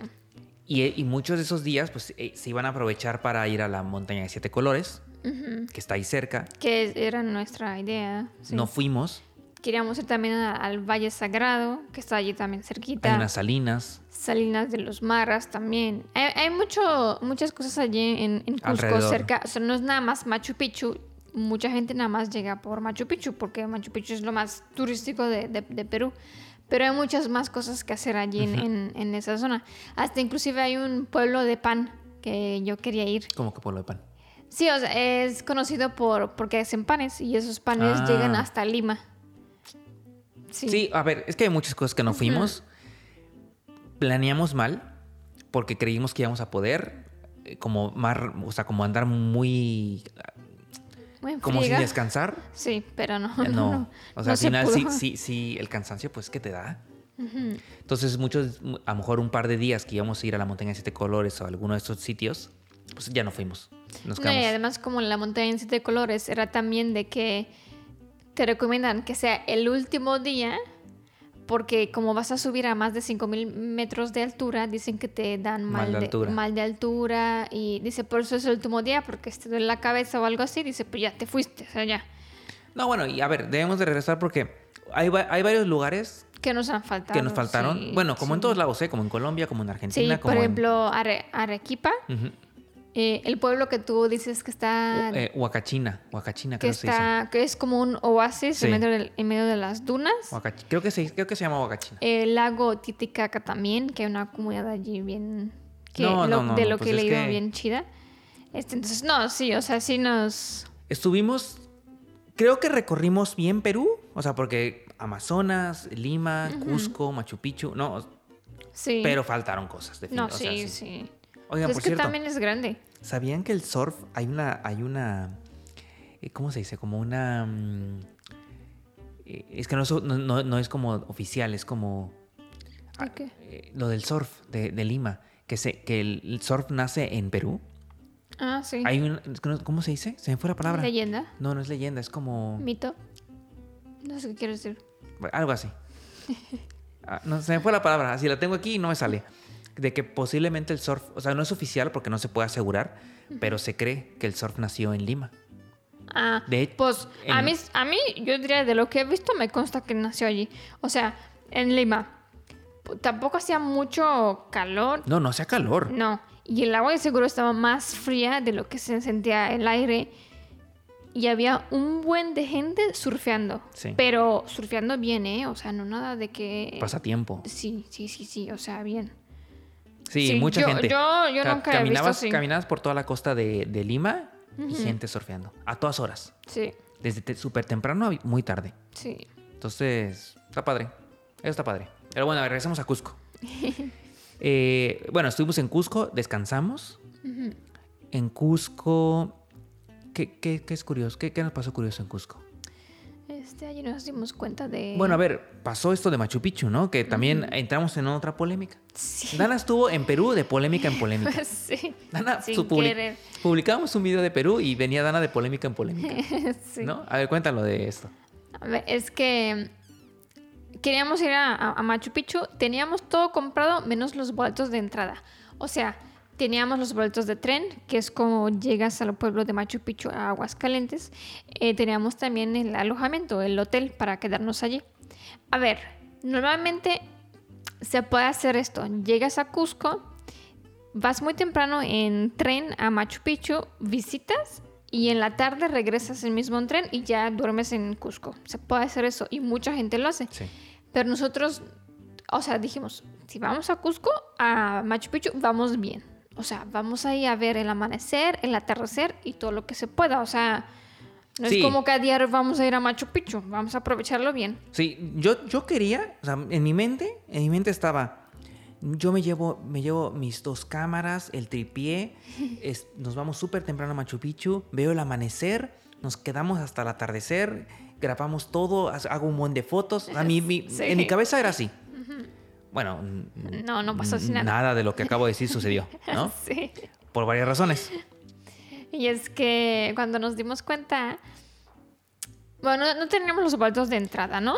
Y, y muchos de esos días, pues, eh, se iban a aprovechar para ir a la montaña de siete colores, Ujú. que está ahí cerca. Que era nuestra idea. sí. No fuimos. Queríamos ir también a- al Valle Sagrado, que está allí también cerquita. Hay unas salinas. Salinas de los Maras también. Hay, hay mucho, muchas cosas allí en, en Cusco Alrededor. cerca. O sea, no es nada más Machu Picchu. Mucha gente nada más llega por Machu Picchu porque Machu Picchu es lo más turístico de, de- de Perú. Pero hay muchas más cosas que hacer allí en, en- en esa zona. Hasta inclusive hay un pueblo de pan que yo quería ir. Como que pueblo de pan. Sí, o sea, es conocido por porque hacen panes y esos panes Ah. llegan hasta Lima. Sí. Sí. a ver, es que hay muchas cosas que no fuimos. Planeamos mal porque creímos que íbamos a poder. eh, Como mar, o sea, como andar muy. Como sin descansar. Sí, pero no. Eh, No. O sea, no al se final sí, sí, sí, el cansancio, pues, que te da? Entonces, muchos, a lo mejor un par de días que íbamos a ir a la montaña de siete colores o a alguno de estos sitios, pues ya no fuimos. Nos No, quedamos. y además como la montaña en siete colores era también de que te recomiendan que sea el último día porque como vas a subir a más de 5000 metros de altura dicen que te dan mal, Mal de altura. mal de altura y dice por eso es el último día porque te duele la cabeza o algo así dice pues ya te fuiste o sea ya No, bueno, y a ver, debemos de regresar porque hay, hay varios lugares que nos han faltado que nos faltaron. sí, bueno, como en sí. todos lados, ¿eh? Como en Colombia, como en sí Argentina, por como ejemplo Are- Arequipa en... Ujú. Eh, el pueblo que tú dices que está Eh, Huacachina, Huacachina que creo que se dice. está que es como un oasis Sí. en, medio del- en medio de las dunas Creo, que se, creo que se llama Huacachina. El lago Titicaca también, que hay una comunidad allí bien... Que No, lo- no, no, de no, lo pues que he leído que- bien chida. Este, entonces, no, sí, o sea, sí nos... Estuvimos, creo que recorrimos bien Perú, o sea, porque Amazonas, Lima, Cusco, Machu Picchu, no, Sí. pero faltaron cosas, No, definitivamente. sí, o sea, sí. Oigan, es por que cierto, también es grande. ¿sabían que el surf hay una, hay una, eh, ¿cómo se dice? Como una, mm, eh, es que no es, no, no- no es como oficial, es como ¿De qué? eh, lo del surf de, de Lima, que, se, que el, surf nace en Perú. Ah, sí. Hay un, es ¿cómo se dice? Se me fue la palabra. Leyenda, No, no es leyenda, es como... mito. No sé qué quiero decir. Algo así. Ah, no, se me fue la palabra. Así la tengo aquí y no me sale. De que posiblemente el surf, o sea, no es oficial porque no se puede asegurar, pero se cree que el surf nació en Lima. Ah, De- pues a en- mí, a mí, yo diría de lo que he visto, me consta que nació allí. O sea, en Lima. Tampoco hacía mucho calor, No, no hacía calor. No, y el agua de seguro estaba más fría de lo que se sentía el aire. y había un buen de gente surfeando. Sí. Pero surfeando bien, ¿eh? O sea, no nada de que... Pasatiempo. Sí, sí, sí, sí, o sea, bien. Sí, Sí, mucha yo- gente. yo- nunca he visto caminabas. Caminabas por toda la costa de, de Lima y gente surfeando. A todas horas. Sí, Desde te- súper temprano a muy tarde. sí. Entonces, está padre. Eso está padre. Pero bueno, regresemos a Cusco. Eh, bueno, estuvimos en Cusco, descansamos. En Cusco. ¿Qué, qué- qué es curioso? ¿Qué, qué nos pasó curioso en Cusco? Este, ayer nos dimos cuenta de... Bueno, a ver, pasó esto de Machu Picchu, ¿no? Que también entramos en otra polémica. Sí. Dana estuvo en Perú de polémica en polémica. sí. Dana, Sin su querer. publicamos un video de Perú y venía Dana de polémica en polémica, sí. ¿no? A ver, cuéntalo de esto. A ver, es que queríamos ir a, a- a Machu Picchu, teníamos todo comprado menos los boletos de entrada. O sea, teníamos los boletos de tren, que es como llegas al pueblo de Machu Picchu a Aguascalientes. Eh, teníamos también el alojamiento, el hotel para quedarnos allí. A ver, normalmente se puede hacer esto. Llegas a Cusco, vas muy temprano en tren a Machu Picchu, visitas y en la tarde regresas el mismo en tren y ya duermes en Cusco. Se puede hacer eso y mucha gente lo hace. Sí. Pero nosotros, o sea, dijimos, si vamos a Cusco, a Machu Picchu, vamos bien. O sea, vamos ahí a ver el amanecer, el atardecer y todo lo que se pueda. O sea, no Sí. es como que a diario vamos a ir a Machu Picchu, vamos a aprovecharlo bien. Sí, yo, yo quería, o sea, en mi mente, en mi mente estaba, yo me llevo, me llevo mis dos cámaras, el tripié, es- nos vamos súper temprano a Machu Picchu, veo el amanecer, nos quedamos hasta el atardecer, grabamos todo, ha- hago un buen de fotos. A mí, mi- Sí. En mi cabeza era así. Bueno, No, no pasó nada. nada de lo que acabo de decir sucedió, ¿no? Sí. Por varias razones. Y es que cuando nos dimos cuenta, bueno, no teníamos los boletos de entrada, ¿no?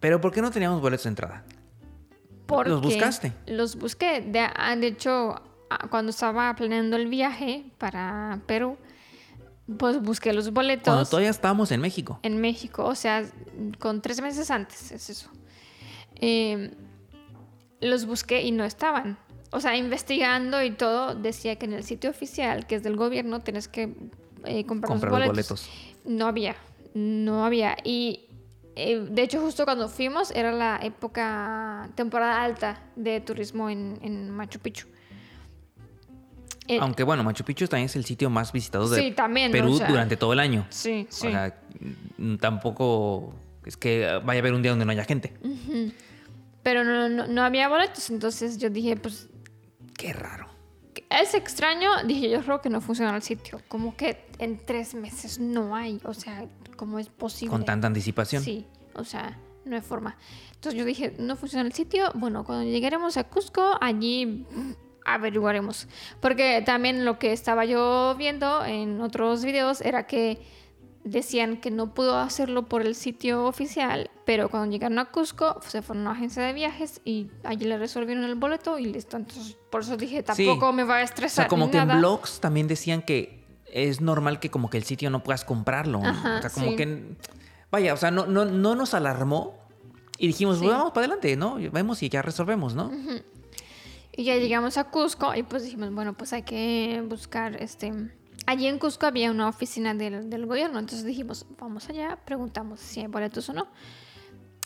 Pero ¿por qué no teníamos boletos de entrada? Porque ¿Los buscaste? Los busqué. De, ah, de hecho, ah, cuando estaba planeando el viaje para Perú, pues busqué los boletos Cuando todavía estábamos en México. en México, o sea, con tres meses antes, es eso. Eh, los busqué y no estaban. O sea, investigando y todo, decía que en el sitio oficial, que es del gobierno, tienes que eh, comprar, Comprar los los boletos. No había, no había. Y eh, de hecho justo cuando fuimos era la época, temporada alta de turismo en, en Machu Picchu. Eh, Aunque bueno, Machu Picchu también es el sitio más visitado de Sí, también, Perú o sea, durante todo el año. Sí, sí. O sea, tampoco es que vaya a haber un día donde no haya gente. Pero no, no, no había boletos, entonces yo dije, pues Qué raro. es extraño. Dije, yo creo que no funciona el sitio. Como que en tres meses no hay. O sea, ¿cómo es posible? Con tanta anticipación. Sí, o sea, no hay forma. Entonces yo dije, no funciona el sitio. Bueno, cuando llegaremos a Cusco, allí averiguaremos. Porque también lo que estaba yo viendo en otros videos era que decían que no pudo hacerlo por el sitio oficial, pero cuando llegaron a Cusco se fueron a una agencia de viajes y allí le resolvieron el boleto y listo. Entonces por eso dije, Sí. tampoco me va a O estresar. sea, como ni que en blogs también decían que es normal que como que el sitio no puedas comprarlo. Ajá, o sea, como sí. que... Vaya, o sea, no, no, no nos alarmó. Y dijimos, Sí. "Pues vamos para adelante, ¿no? Vemos y ya resolvemos, ¿no? Y ya llegamos a Cusco y pues dijimos, bueno, pues hay que buscar este... Allí en Cusco había una oficina del, del gobierno, entonces dijimos, vamos allá, preguntamos si hay boletos o no.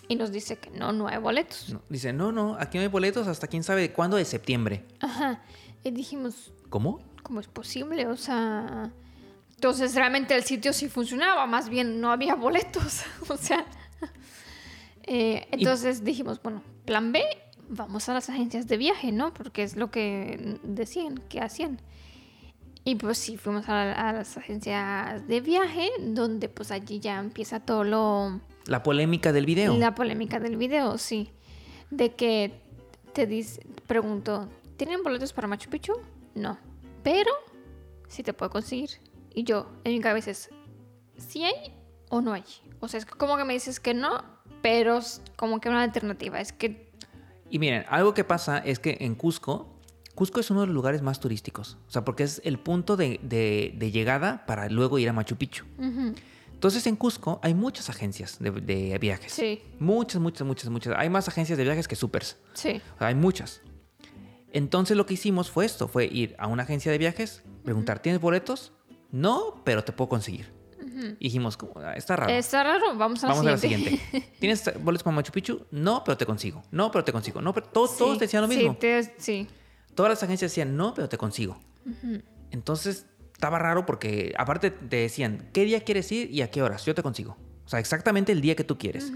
Y nos dice que no, no hay boletos. No, Dice, no, no, aquí no hay boletos hasta quién sabe cuándo de septiembre. Ajá. Y dijimos, ¿Cómo? ¿cómo es posible? O sea... Entonces realmente el sitio sí funcionaba, más bien no había boletos. o sea... eh, entonces dijimos, bueno, plan B, vamos a las agencias de viaje, ¿no? Porque es lo que decían que hacían. Y pues sí, fuimos a, a las agencias de viaje, donde pues allí ya empieza todo lo... La polémica del video. La polémica del video, sí. De que te dice, pregunto, ¿tienen boletos para Machu Picchu? No. Pero sí te puedo conseguir. Y yo, en mi cabeza es, ¿sí hay o no hay? O sea, es como que me dices que no, pero es como que una alternativa. Es que, Y miren, algo que pasa es que en Cusco, Cusco es uno de los lugares más turísticos. O sea, porque es el punto de, de- de llegada para luego ir a Machu Picchu. Entonces en Cusco hay muchas agencias de, de viajes. sí, Muchas, muchas, muchas, muchas. Hay más agencias de viajes que supers. sí, O sea, hay muchas. Entonces lo que hicimos fue esto, fue ir a una agencia de viajes, preguntar, ¿tienes boletos? No, pero te puedo conseguir. Y dijimos, "Ah, está raro. Está raro, vamos a Vamos a la siguiente. ¿Tienes boletos para Machu Picchu? No, pero te consigo. No, pero te consigo. No, pero todos, todos te decían lo mismo. Sí, te- sí. Todas las agencias decían, no, pero te consigo. Entonces, estaba raro porque aparte te decían, ¿qué día quieres ir y a qué horas? Yo te consigo. O sea, exactamente el día que tú quieres.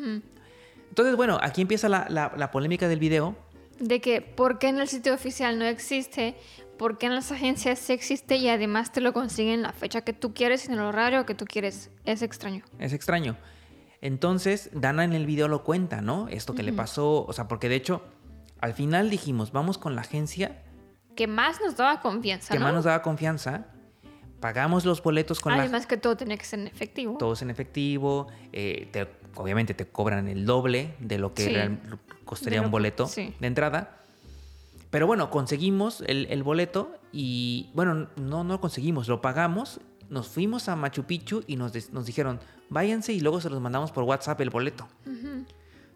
Entonces, bueno, aquí empieza la, la- la polémica del video. De que, ¿por qué en el sitio oficial no existe? ¿Por qué en las agencias sí existe? Y además te lo consiguen en la fecha que tú quieres, en el horario que tú quieres. Es extraño. Es extraño. Entonces, Dana en el video lo cuenta, ¿no? Esto que le pasó, o sea, porque de hecho, al final dijimos, vamos con la agencia Que más nos daba confianza, que ¿no? más nos daba confianza, pagamos los boletos con la Además que todo tenía que ser en efectivo. todos en efectivo, eh, te- obviamente te cobran el doble de lo que Sí. real- costaría lo un boleto sí. de entrada. Pero bueno, conseguimos el, el boleto y bueno, no, no lo conseguimos, lo pagamos, nos fuimos a Machu Picchu y nos, nos dijeron, váyanse y luego se los mandamos por WhatsApp el boleto.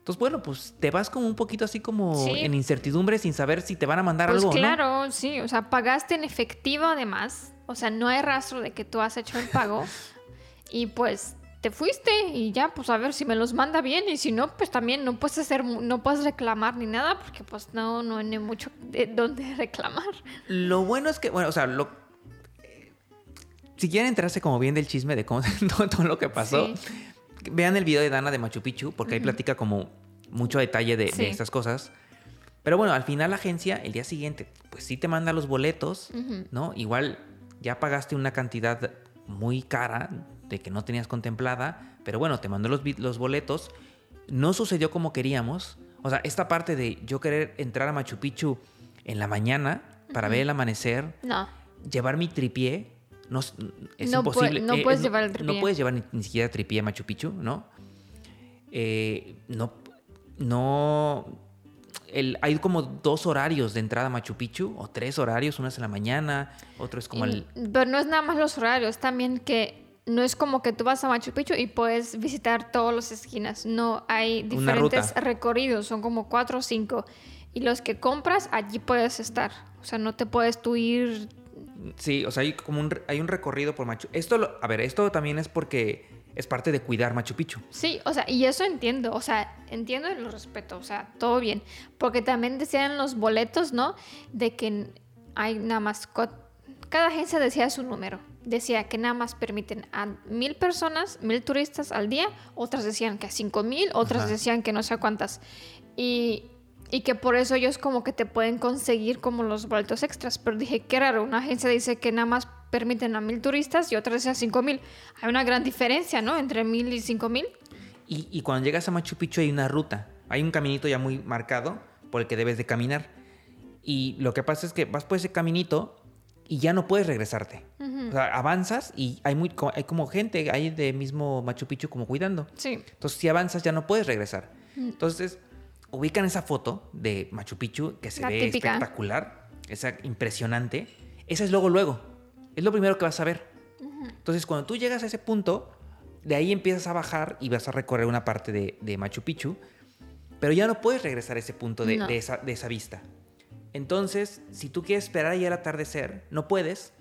Entonces, bueno, pues te vas como un poquito así como Sí. en incertidumbre sin saber si te van a mandar Pues algo o no. claro, sí. O sea, pagaste en efectivo además. O sea, no hay rastro de que tú has hecho el pago. y pues te fuiste y ya, pues a ver si me los manda bien. Y si no, pues también no puedes hacer, no puedes reclamar ni nada porque pues no, no hay mucho de dónde reclamar. Lo bueno es que, bueno, o sea, lo, eh, si quieren enterarse como bien del chisme de cómo todo, todo lo que pasó, Sí. Vean el video de Dana de Machu Picchu, porque ahí platica como mucho detalle de, estas cosas. Pero bueno, al final la agencia, el día siguiente, pues sí te manda los boletos. ¿no? Igual ya pagaste una cantidad muy cara de que no tenías contemplada, pero bueno, te mandó los, los boletos. No sucedió como queríamos. O sea, esta parte de yo querer entrar a Machu Picchu en la mañana para ver el amanecer, No. llevar mi tripié, no, es No imposible. no Eh, puedes llevar el tripié. No puedes llevar ni, ni siquiera tripié a Machu Picchu, ¿no? Eh, no, no, el, hay como dos horarios de entrada a Machu Picchu, o tres horarios, uno es en la mañana, otro es como Y- el... Pero no es nada más los horarios, también que no es como que tú vas a Machu Picchu y puedes visitar todas las esquinas. No, hay diferentes recorridos, son como cuatro o cinco. Y los que compras, allí puedes estar. O sea, no te puedes tú ir. Sí, o sea, hay como un, hay un recorrido por Machu Esto, lo- a ver, esto también es porque es parte de cuidar Machu Picchu. Sí, o sea, y eso entiendo. O sea, entiendo y lo respeto. O sea, todo bien. Porque también decían los boletos, ¿no? De que hay nada más. Cada agencia decía su número. Decía que nada más permiten a mil personas, mil turistas al día. Otras decían que a cinco mil, otras Ajá. decían que no sé cuántas. Y, y que por eso ellos como que te pueden conseguir como los boletos extras. Pero dije, qué raro, una agencia dice que nada más permiten a mil turistas y otra dice a cinco mil. Hay una gran diferencia, ¿no? Entre mil y cinco mil. Y, y cuando llegas a Machu Picchu hay una ruta, hay un caminito ya muy marcado por el que debes de caminar. Y lo que pasa es que vas por ese caminito y ya no puedes regresarte. O sea, avanzas y hay, muy, hay como gente ahí de mismo Machu Picchu como cuidando. Sí. Entonces, si avanzas ya no puedes regresar. Entonces, ubican esa foto de Machu Picchu que se La ve típica. espectacular, esa impresionante. Esa es luego, luego. Es lo primero que vas a ver. Entonces, cuando tú llegas a ese punto, de ahí empiezas a bajar y vas a recorrer una parte de, de Machu Picchu, pero ya no puedes regresar a ese punto de, No. de esa, de esa vista. Entonces, si tú quieres esperar ahí al atardecer, no puedes,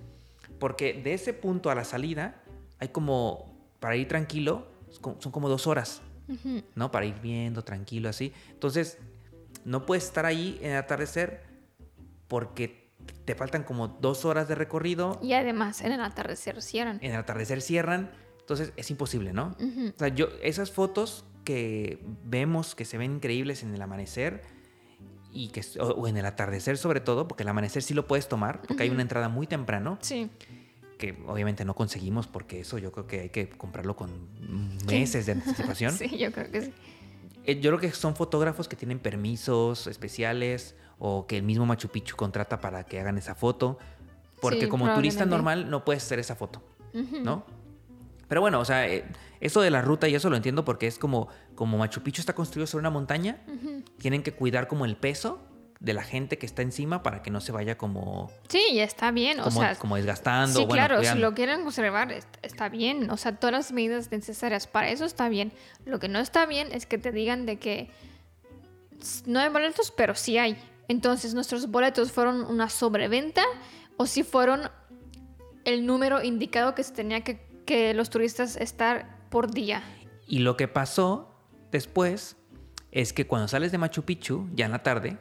porque de ese punto a la salida hay como, para ir tranquilo, son como dos horas, ¿no? Para ir viendo tranquilo así. Entonces, no puedes estar ahí en el atardecer porque te faltan como dos horas de recorrido Y además en el atardecer cierran. en el atardecer cierran, entonces es imposible, ¿no? O sea, yo, esas fotos que vemos que se ven increíbles en el amanecer y que, o, o en el atardecer sobre todo, porque el amanecer sí lo puedes tomar, porque hay una entrada muy temprano, Sí. Que obviamente no conseguimos porque eso yo creo que hay que comprarlo con meses de anticipación. Sí, yo creo que sí. Eh, Yo creo que son fotógrafos que tienen permisos especiales o que el mismo Machu Picchu contrata para que hagan esa foto, porque Sí, como turista normal no puedes hacer esa foto. ¿no? Pero bueno, o sea, eh, eso de la ruta y eso lo entiendo porque es como, como Machu Picchu está construido sobre una montaña, tienen que cuidar como el peso de la gente que está encima para que no se vaya como, Sí, y está bien. como, o sea, como desgastando. sí, bueno, claro, si lo quieren conservar, est- está bien. O sea, todas las medidas necesarias para eso está bien. Lo que no está bien es que te digan de que no hay boletos, pero sí hay. Entonces, nuestros boletos fueron una sobreventa o si fueron el número indicado que se tenía que, que los turistas estar por día. Y lo que pasó después es que cuando sales de Machu Picchu, ya en la tarde,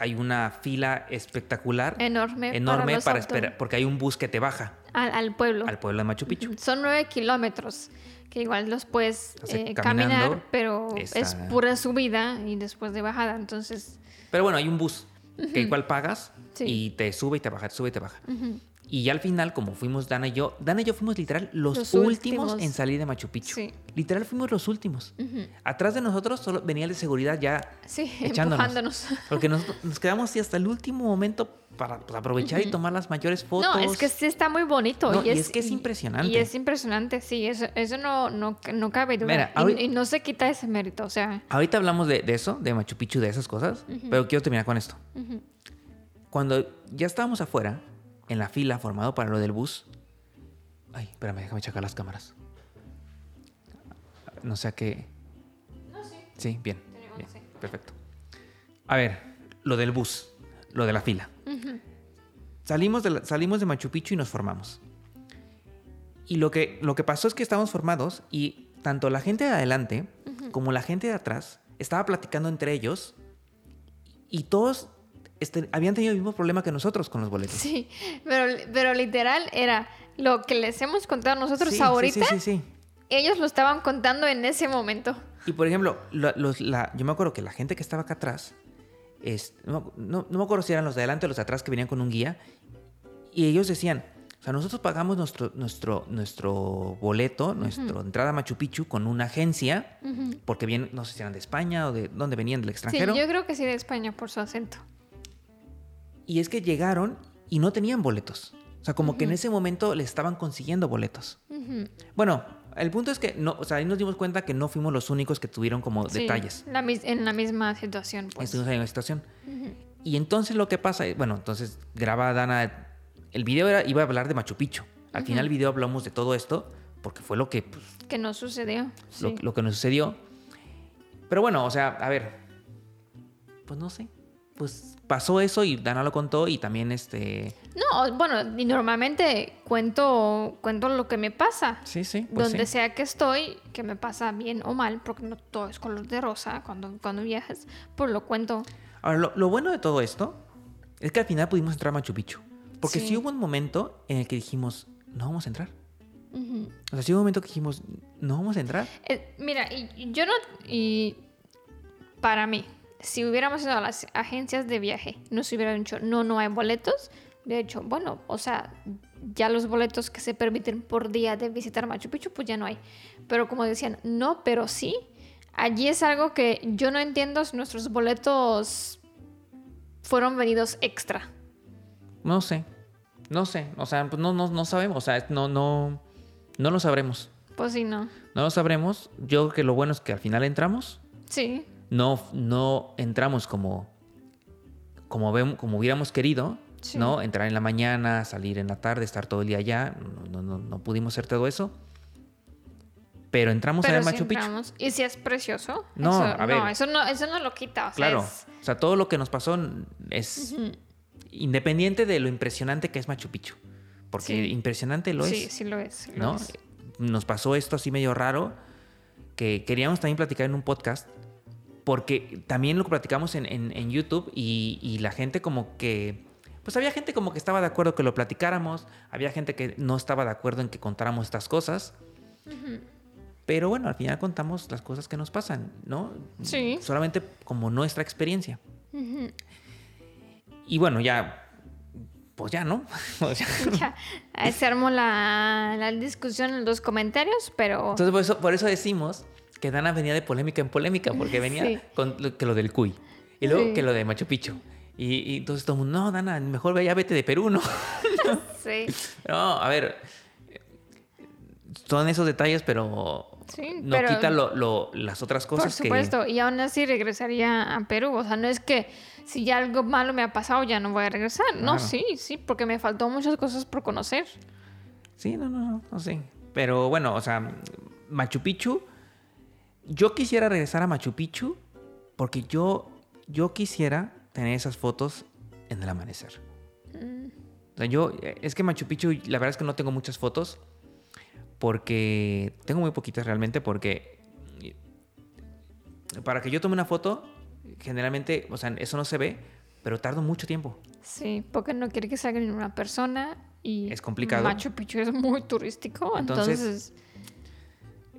hay una fila espectacular. Enorme. Enorme para, esperar, porque hay un bus que te baja Al, al pueblo. al pueblo de Machu Picchu. Son nueve kilómetros, que igual los puedes eh, caminar, pero es pura subida y después de bajada. Entonces, Pero bueno, hay un bus que igual pagas Sí. y te sube y te baja, te sube y te baja. Y ya al final, como fuimos Dana y yo, Dana y yo fuimos literal los, Los últimos, últimos. en salir de Machu Picchu. Sí. Literal fuimos los últimos. Atrás de nosotros solo venía el de seguridad ya sí, echándonos. empujándonos. Porque nos, nos quedamos así hasta el último momento para pues, aprovechar y tomar las mayores fotos. No, es que sí está muy bonito. No, y, y es, es que es impresionante. Y es impresionante, sí, eso, eso no, no, no cabe duda. Mira, Y- ahorita- y, no se quita ese mérito, o sea, Ahorita hablamos de, de eso, de Machu Picchu, de esas cosas, pero quiero terminar con esto. Cuando ya estábamos afuera, en la fila formado para lo del bus. Ay, espérame, déjame checar las cámaras. No sé a qué. No, sí. Sí, bien. Tenemos, bien, sí. Perfecto. A ver, lo del bus, lo de la fila. salimos, de la- salimos de Machu Picchu y nos formamos. Y lo que, lo que pasó es que estábamos formados y tanto la gente de adelante como la gente de atrás estaba platicando entre ellos y todos este, habían tenido el mismo problema que nosotros con los boletos. Sí, pero, pero literal era lo que les hemos contado nosotros Sí, sí, ahorita, Sí, sí, sí. ellos lo estaban contando en ese momento. Y por ejemplo, la- los- la- yo me acuerdo que la gente que estaba acá atrás, es, no, no- no me acuerdo si eran los de adelante o los de atrás que venían con un guía, y ellos decían, o sea, nosotros pagamos nuestro, nuestro, nuestro boleto, nuestra entrada a Machu Picchu con una agencia, porque bien, no sé si eran de España o de dónde venían, del Sí, extranjero, yo creo que sí de España por su acento. Y es que llegaron y no tenían boletos. O sea, como que en ese momento le estaban consiguiendo boletos. Bueno, el punto es que no, o sea, ahí nos dimos cuenta que no fuimos los únicos que tuvieron como Sí, detalles. la en la misma situación, pues. Estuvimos en la situación. Y entonces lo que pasa, es- bueno, entonces graba Dana, el video era, iba a hablar de Machu Picchu. Al final del video hablamos de todo esto, porque fue lo que, pues, Que no sucedió. lo, sí. lo que nos sucedió. Pero bueno, o sea, a ver, pues no sé. Pues pasó eso y Dana lo contó y también este... No, bueno, y normalmente cuento, cuento lo que me pasa. Sí, sí. Pues Donde sí. sea que estoy, que me pasa bien o mal, porque no todo es color de rosa cuando, cuando viajas, pues lo cuento. Ahora, lo, lo bueno de todo esto es que al final pudimos entrar a Machu Picchu. Porque sí. Sí. hubo un momento en el que dijimos, no vamos a entrar. O sea, sí hubo un momento que dijimos, no vamos a entrar. Eh, mira, y yo no. Y para mí, si hubiéramos ido a las agencias de viaje, nos hubieran dicho, no, no hay boletos. De hecho, bueno, o sea, ya los boletos que se permiten por día de visitar Machu Picchu, pues ya no hay. Pero como decían, no, pero sí. Allí es algo que yo no entiendo si nuestros boletos fueron venidos extra. No sé. No sé. O sea, pues no, no, no sabemos. O sea, no, no, no lo sabremos. Pues sí, no. No lo sabremos. Yo creo que lo bueno es que al final entramos. Sí, No, no entramos como, como, vemos, como hubiéramos querido. Sí. ¿no? Entrar en la mañana, salir en la tarde, estar todo el día allá. No, no, no, pudimos hacer todo eso. Pero entramos a pero ver sí Machu Picchu. entramos. Y si es precioso. No, eso, a ver. No, eso no, eso no lo quita. O sea, Claro. es- O sea, todo lo que nos pasó es independiente de lo impresionante que es Machu Picchu. Porque Sí. impresionante lo sí, es. sí lo es. sí lo ¿no? es. Nos pasó esto así medio raro que queríamos también platicar en un podcast porque también lo platicamos en, en- en YouTube y, y la gente como que... Pues había gente como que estaba de acuerdo que lo platicáramos, había gente que no estaba de acuerdo en que contáramos estas cosas. Pero bueno, al final contamos las cosas que nos pasan, ¿no? Sí. Solamente como nuestra experiencia. Y bueno, ya... Pues ya, ¿no? Sea, Ya, se armó la, la discusión en los comentarios, pero Entonces, por eso, por eso decimos que Dana venía de polémica en polémica, porque venía Sí. con lo, que lo del Cuy y luego Sí. que lo de Machu Picchu. Y, y entonces todo el mundo, no, Dana, mejor ve- ya vete de Perú, ¿no? sí, no, a ver, son esos detalles, pero Sí, no pero- quita lo, lo- las otras por cosas supuesto. Y aún así regresaría a Perú. O sea, no es que si ya algo malo me ha pasado ya no voy a regresar. No, sí, sí, porque me faltó muchas cosas por conocer. Sí, no, no, no, no sé. Pero bueno, o sea, Machu Picchu, yo quisiera regresar a Machu Picchu porque yo, yo quisiera tener esas fotos en el amanecer. Mm. O sea, yo, es que Machu Picchu, la verdad es que no tengo muchas fotos porque tengo muy poquitas realmente porque para que yo tome una foto, generalmente, o sea, eso no se ve, pero tardo mucho tiempo. Sí, porque no quiere que salga ni una persona y Es complicado. Machu Picchu es muy turístico, Entonces, entonces,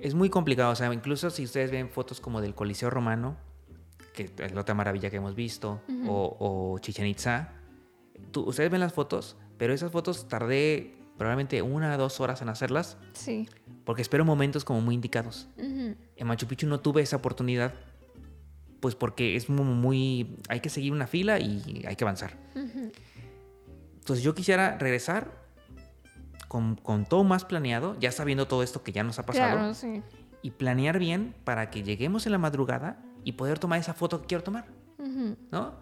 Es muy complicado, o sea, incluso si ustedes ven fotos como del Coliseo Romano, que es la otra maravilla que hemos visto, o, o Chichen Itza, tú- ustedes ven las fotos, pero esas fotos tardé probablemente una o dos horas en hacerlas, sí. porque espero momentos como muy indicados. En Machu Picchu no tuve esa oportunidad, pues porque es muy, muy- hay que seguir una fila y hay que avanzar. Entonces yo quisiera regresar con, con todo más planeado, ya sabiendo todo esto que ya nos ha pasado, Claro, sí. y planear bien para que lleguemos en la madrugada y poder tomar esa foto que quiero tomar. ¿no?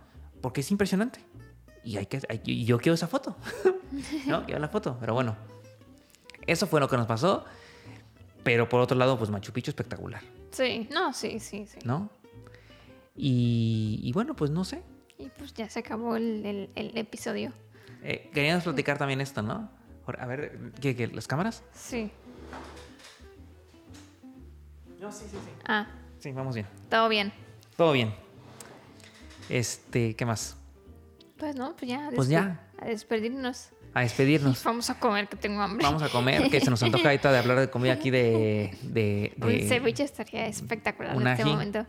Porque es impresionante. Y, hay que, hay- yo quiero esa foto, ¿no? Quiero la foto, pero bueno. Eso fue lo que nos pasó, pero por otro lado, pues Machu Picchu espectacular, Sí, no, sí, sí, sí. ¿no? Y, y bueno, pues no sé. Y pues ya se acabó el, el- el episodio. Eh, queríamos platicar también esto, ¿no? Ahora, A ver, ¿qué, qué, las cámaras? Sí. No, sí, sí, sí. Ah, Sí, vamos bien. todo bien. Todo bien. Este, ¿qué más? Pues no, pues ya. a Pues ya. A despedirnos. A despedirnos. Vamos a comer, que tengo hambre. Vamos a comer, que se nos antoja ahorita de hablar de comida aquí de... de, Un de- ceviche estaría espectacular un en este momento.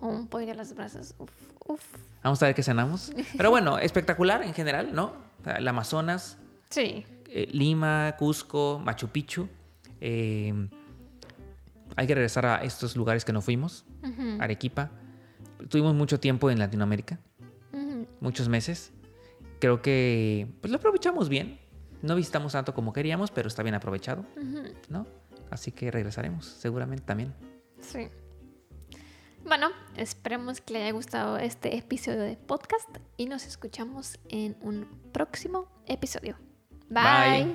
O un pollo a las brasas. Uf, uf. Vamos a ver qué cenamos. Pero bueno, espectacular en general, ¿no? El Amazonas, Sí. Eh, Lima, Cusco, Machu Picchu. eh, hay que regresar a estos lugares que no fuimos. Arequipa. Tuvimos mucho tiempo en Latinoamérica, muchos meses. Creo que pues lo aprovechamos bien. No visitamos tanto como queríamos, pero está bien aprovechado, ¿no? Así que regresaremos, seguramente también. Sí. Bueno, esperemos que le haya gustado este episodio de podcast y nos escuchamos en un próximo episodio. 拜